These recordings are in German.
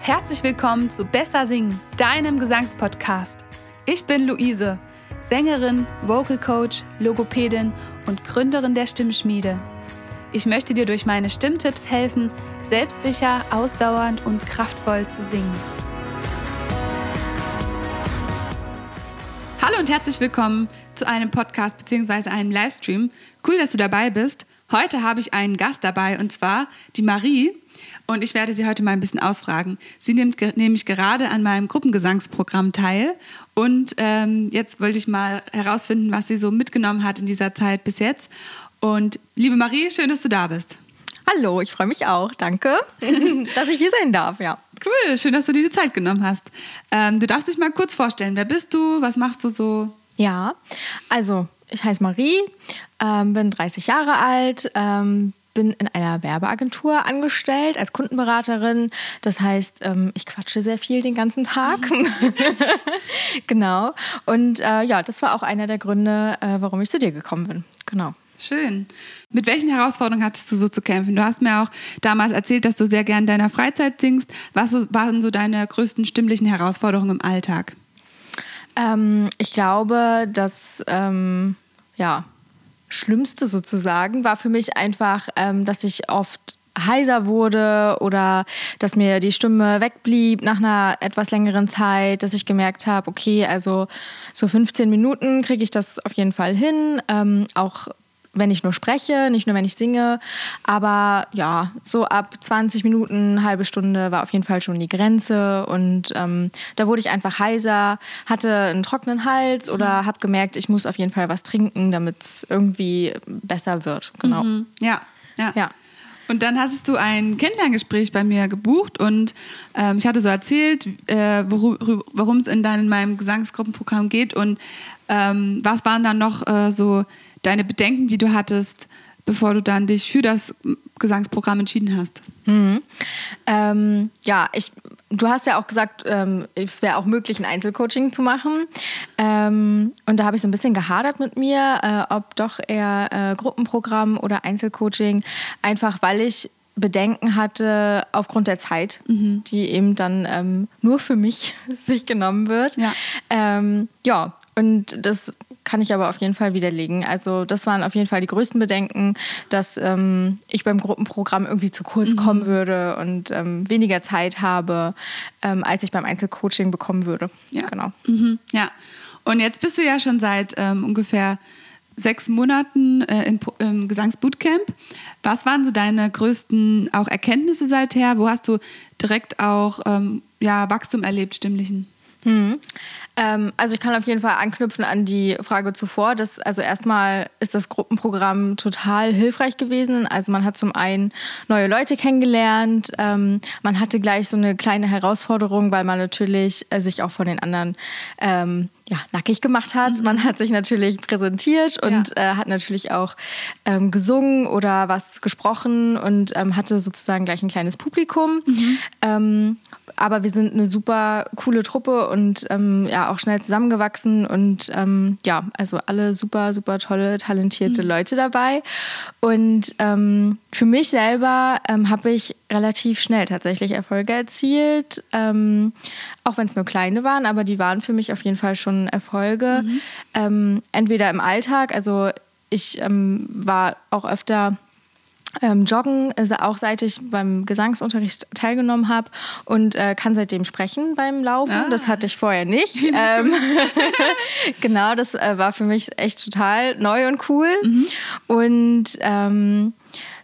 Herzlich willkommen zu Besser Singen, deinem Gesangspodcast. Ich bin Luise, Sängerin, Vocal Coach, Logopädin und Gründerin der Stimmschmiede. Ich möchte dir durch meine Stimmtipps helfen, selbstsicher, ausdauernd und kraftvoll zu singen. Hallo und herzlich willkommen zu einem Podcast bzw. einem Livestream. Cool, dass du dabei bist. Heute habe ich einen Gast dabei und zwar die Marie. Und ich werde sie heute mal ein bisschen ausfragen. Sie nimmt ge nämlich gerade an meinem Gruppengesangsprogramm teil. Und ähm, jetzt wollte ich mal herausfinden, was sie so mitgenommen hat in dieser Zeit bis jetzt. Und liebe Marie, schön, dass du da bist. Hallo, ich freue mich auch. Danke, dass ich hier sein darf. Ja. Cool, schön, dass du dir die Zeit genommen hast. Ähm, du darfst dich mal kurz vorstellen. Wer bist du? Was machst du so? Ja, also ich heiße Marie, ähm, bin 30 Jahre alt, ähm, bin in einer Werbeagentur angestellt als Kundenberaterin. Das heißt, ähm, ich quatsche sehr viel den ganzen Tag. genau. Und äh, ja, das war auch einer der Gründe, äh, warum ich zu dir gekommen bin. Genau. Schön. Mit welchen Herausforderungen hattest du so zu kämpfen? Du hast mir auch damals erzählt, dass du sehr gern in deiner Freizeit singst. Was waren so deine größten stimmlichen Herausforderungen im Alltag? Ähm, ich glaube, das ähm, ja, Schlimmste sozusagen war für mich einfach, ähm, dass ich oft heiser wurde oder dass mir die Stimme wegblieb nach einer etwas längeren Zeit, dass ich gemerkt habe, okay, also so 15 Minuten kriege ich das auf jeden Fall hin. Ähm, auch wenn ich nur spreche, nicht nur wenn ich singe. Aber ja, so ab 20 Minuten, halbe Stunde war auf jeden Fall schon die Grenze. Und ähm, da wurde ich einfach heiser, hatte einen trockenen Hals oder mhm. habe gemerkt, ich muss auf jeden Fall was trinken, damit es irgendwie besser wird. Genau. Mhm. Ja, ja. ja. Und dann hast du ein Kennenlerngespräch bei mir gebucht und ähm, ich hatte so erzählt, äh, worum es in, in meinem Gesangsgruppenprogramm geht und ähm, was waren dann noch äh, so deine Bedenken, die du hattest, bevor du dann dich für das Gesangsprogramm entschieden hast? Mhm. Ähm, ja, ich, du hast ja auch gesagt, ähm, es wäre auch möglich, ein Einzelcoaching zu machen. Ähm, und da habe ich so ein bisschen gehadert mit mir, äh, ob doch eher äh, Gruppenprogramm oder Einzelcoaching, einfach weil ich Bedenken hatte aufgrund der Zeit, mhm. die eben dann ähm, nur für mich sich genommen wird. Ja. Ähm, ja, und das kann ich aber auf jeden Fall widerlegen. Also das waren auf jeden Fall die größten Bedenken, dass ähm, ich beim Gruppenprogramm irgendwie zu kurz mhm. kommen würde und ähm, weniger Zeit habe, ähm, als ich beim Einzelcoaching bekommen würde. Ja, genau. Mhm. Ja. Und jetzt bist du ja schon seit ähm, ungefähr sechs Monaten äh, im, im, Gesangsbootcamp. Was waren so deine größten auch Erkenntnisse seither? Wo hast du direkt auch ähm, ja, Wachstum erlebt, stimmlichen? Mhm. Ähm, also ich kann auf jeden Fall anknüpfen an die Frage zuvor. Dass, also erstmal ist das Gruppenprogramm total hilfreich gewesen. Also man hat zum einen neue Leute kennengelernt, ähm, man hatte gleich so eine kleine Herausforderung, weil man natürlich äh, sich auch von den anderen ähm, ja, nackig gemacht hat. Mhm. Man hat sich natürlich präsentiert und ja. äh, hat natürlich auch ähm, gesungen oder was gesprochen und ähm, hatte sozusagen gleich ein kleines Publikum. Mhm. Ähm, aber wir sind eine super coole Truppe und ähm, ja auch schnell zusammengewachsen und ähm, ja, also alle super, super tolle, talentierte mhm. Leute dabei. Und ähm, für mich selber habe ich relativ schnell tatsächlich Erfolge erzielt, auch wenn es nur kleine waren, aber die waren für mich auf jeden Fall schon Erfolge. Mhm. Ähm, entweder im Alltag, also ich ähm, war auch öfter ähm, joggen, also auch seit ich beim Gesangsunterricht teilgenommen habe und äh, kann seitdem sprechen beim Laufen. Ah. Das hatte ich vorher nicht. ähm, genau, das äh, war für mich echt total neu und cool. Mhm. Und ähm,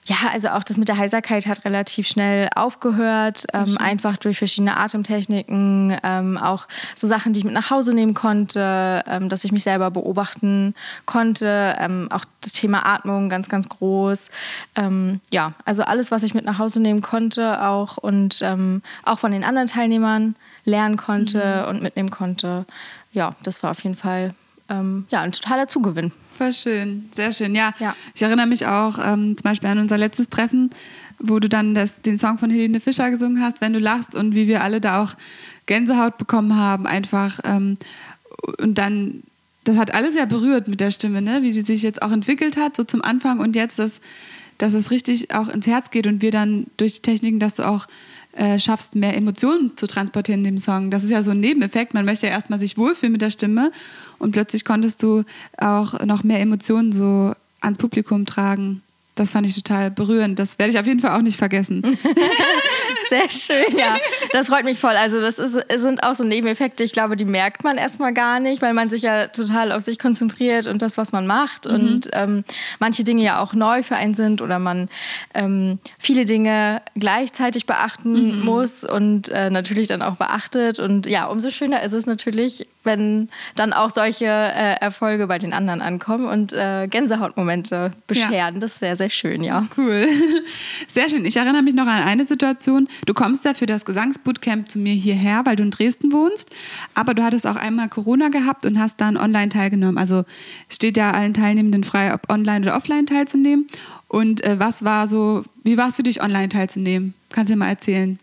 ja, also auch das mit der Heiserkeit hat relativ schnell aufgehört, ähm, einfach durch verschiedene Atemtechniken, ähm, auch so Sachen, die ich mit nach Hause nehmen konnte, ähm, dass ich mich selber beobachten konnte, ähm, auch das Thema Atmung ganz, ganz groß. Ähm, ja, also alles, was ich mit nach Hause nehmen konnte auch und ähm, auch von den anderen Teilnehmern lernen konnte mhm. und mitnehmen konnte. Ja, das war auf jeden Fall ja, ein totaler Zugewinn. Voll schön, sehr schön. Ja, ja. ich erinnere mich auch ähm, zum Beispiel an unser letztes Treffen, wo du dann das, den Song von Helene Fischer gesungen hast, wenn du lachst und wie wir alle da auch Gänsehaut bekommen haben, einfach. Ähm, und dann, das hat alles ja berührt mit der Stimme, ne? wie sie sich jetzt auch entwickelt hat, so zum Anfang und jetzt das dass es richtig auch ins Herz geht und wir dann durch die Techniken, dass du auch äh, schaffst, mehr Emotionen zu transportieren in dem Song. Das ist ja so ein Nebeneffekt. Man möchte ja erstmal sich wohlfühlen mit der Stimme und plötzlich konntest du auch noch mehr Emotionen so ans Publikum tragen. Das fand ich total berührend. Das werde ich auf jeden Fall auch nicht vergessen. Sehr schön, ja. Das freut mich voll. Also, das ist, sind auch so Nebeneffekte, ich glaube, die merkt man erstmal gar nicht, weil man sich ja total auf sich konzentriert und das, was man macht. Mhm. Und ähm, manche Dinge ja auch neu für einen sind oder man ähm, viele Dinge gleichzeitig beachten mhm. muss und äh, natürlich dann auch beachtet. Und ja, umso schöner ist es natürlich, wenn dann auch solche äh, Erfolge bei den anderen ankommen und äh, Gänsehautmomente bescheren. Ja. Das ist sehr, sehr schön, ja. Cool. Sehr schön. Ich erinnere mich noch an eine Situation. Du kommst ja für das Gesangsbootcamp zu mir hierher, weil du in Dresden wohnst. Aber du hattest auch einmal Corona gehabt und hast dann online teilgenommen. Also steht ja allen Teilnehmenden frei, ob online oder offline teilzunehmen. Und äh, was war so, wie war es für dich, online teilzunehmen? Kannst du dir mal erzählen?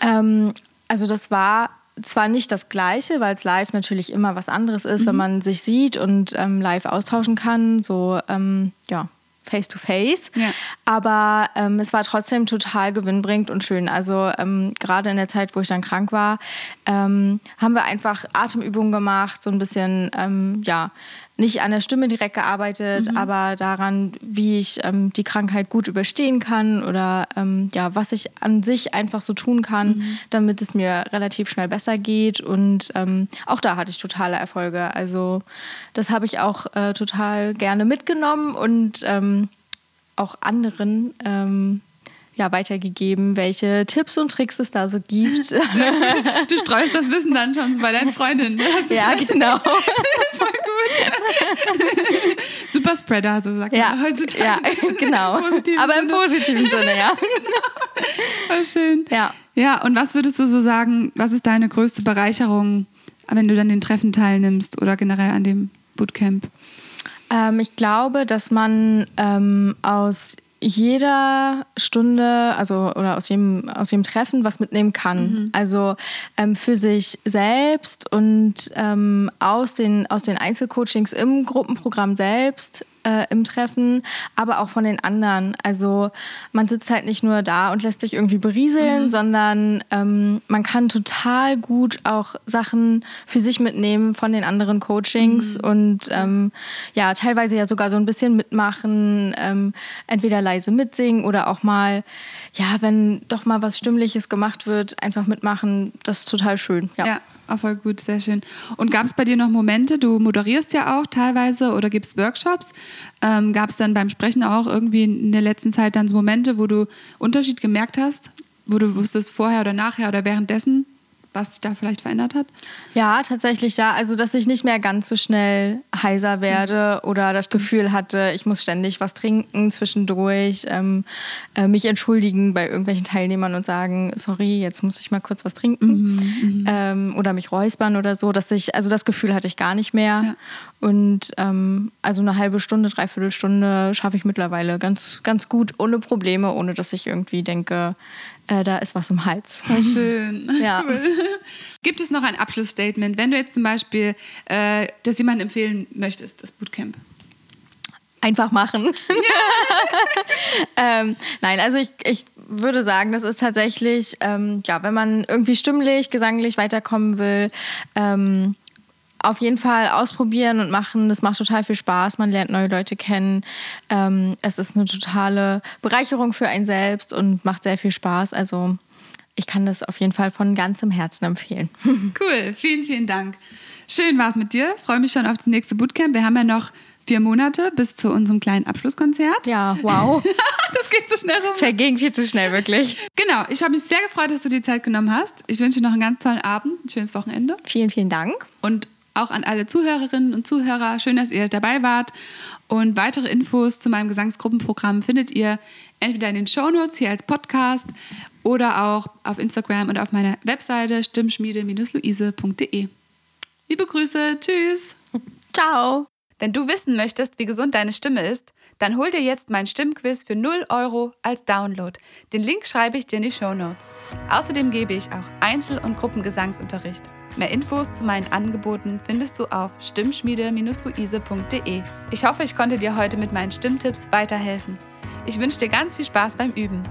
Ähm, also das war zwar nicht das Gleiche, weil es live natürlich immer was anderes ist, mhm. wenn man sich sieht und ähm, live austauschen kann, so ähm, ja, face to face. Ja. Aber ähm, es war trotzdem total gewinnbringend und schön. Also ähm, gerade in der Zeit, wo ich dann krank war, ähm, haben wir einfach Atemübungen gemacht, so ein bisschen, ähm, ja, nicht an der Stimme direkt gearbeitet, mhm. aber daran, wie ich ähm, die Krankheit gut überstehen kann oder ähm, ja, was ich an sich einfach so tun kann, mhm. damit es mir relativ schnell besser geht. Und ähm, auch da hatte ich totale Erfolge. Also das habe ich auch äh, total gerne mitgenommen und ähm, auch anderen ähm, ja, weitergegeben, welche Tipps und Tricks es da so gibt. du streust das Wissen dann schon bei deinen Freundinnen. Ja, genau. Voll. Super Spreader, so sagt ja, man heutzutage. Ja, genau. Im Aber im positiven Sinne, ja. Voll schön. Ja. Ja, und was würdest du so sagen, was ist deine größte Bereicherung, wenn du dann den Treffen teilnimmst oder generell an dem Bootcamp? Ähm, ich glaube, dass man ähm, aus jeder Stunde, also oder aus jedem, aus jedem Treffen was mitnehmen kann. Mhm. Also ähm, für sich selbst und ähm, aus, den, aus den Einzelcoachings im Gruppenprogramm selbst äh, im Treffen, aber auch von den anderen. Also man sitzt halt nicht nur da und lässt sich irgendwie berieseln, mhm. sondern ähm, man kann total gut auch Sachen für sich mitnehmen von den anderen Coachings mhm. und ähm, ja, teilweise ja sogar so ein bisschen mitmachen, ähm, entweder leise mitsingen oder auch mal ja, wenn doch mal was Stimmliches gemacht wird, einfach mitmachen, das ist total schön. Ja, ja auch voll gut, sehr schön. Und gab es bei dir noch Momente, du moderierst ja auch teilweise oder gibst Workshops, ähm, gab es dann beim Sprechen auch irgendwie in der letzten Zeit dann so Momente, wo du Unterschied gemerkt hast, wo du wusstest vorher oder nachher oder währenddessen, was sich da vielleicht verändert hat? Ja, tatsächlich ja. Also, dass ich nicht mehr ganz so schnell heiser werde oder das Gefühl hatte, ich muss ständig was trinken zwischendurch, ähm, äh, mich entschuldigen bei irgendwelchen Teilnehmern und sagen, sorry, jetzt muss ich mal kurz was trinken mhm, mhm. ähm, oder mich räuspern oder so. Dass ich, also das Gefühl hatte ich gar nicht mehr. Ja. Und ähm, also eine halbe Stunde, dreiviertel Stunde schaffe ich mittlerweile ganz, ganz gut, ohne Probleme, ohne dass ich irgendwie denke, äh, da ist was im Hals. Oh, schön. Ja. Cool. Gibt es noch ein Abschlussstatement, wenn du jetzt zum Beispiel äh, das jemandem empfehlen möchtest, das Bootcamp? Einfach machen. Ja. ähm, nein, also ich, ich würde sagen, das ist tatsächlich, ähm, ja, wenn man irgendwie stimmlich, gesanglich weiterkommen will, ähm, auf jeden Fall ausprobieren und machen. Das macht total viel Spaß. Man lernt neue Leute kennen. Ähm, es ist eine totale Bereicherung für einen selbst und macht sehr viel Spaß. Also ich kann das auf jeden Fall von ganzem Herzen empfehlen. Cool, vielen, vielen Dank. Schön war es mit dir. Freue mich schon auf das nächste Bootcamp. Wir haben ja noch vier Monate bis zu unserem kleinen Abschlusskonzert. Ja, wow. das geht so schnell rum. Verging viel zu schnell, wirklich. Genau, ich habe mich sehr gefreut, dass du die Zeit genommen hast. Ich wünsche dir noch einen ganz tollen Abend, ein schönes Wochenende. Vielen, vielen Dank. Und auch an alle Zuhörerinnen und Zuhörer. Schön, dass ihr dabei wart. Und weitere Infos zu meinem Gesangsgruppenprogramm findet ihr entweder in den Shownotes hier als Podcast oder auch auf Instagram und auf meiner Webseite stimmschmiede-luise.de. Liebe Grüße, tschüss. Ciao. Wenn du wissen möchtest, wie gesund deine Stimme ist, dann hol dir jetzt mein Stimmquiz für 0 Euro als Download. Den Link schreibe ich dir in die Show Notes. Außerdem gebe ich auch Einzel- und Gruppengesangsunterricht. Mehr Infos zu meinen Angeboten findest du auf stimmschmiede-luise.de. Ich hoffe, ich konnte dir heute mit meinen Stimmtipps weiterhelfen. Ich wünsche dir ganz viel Spaß beim Üben.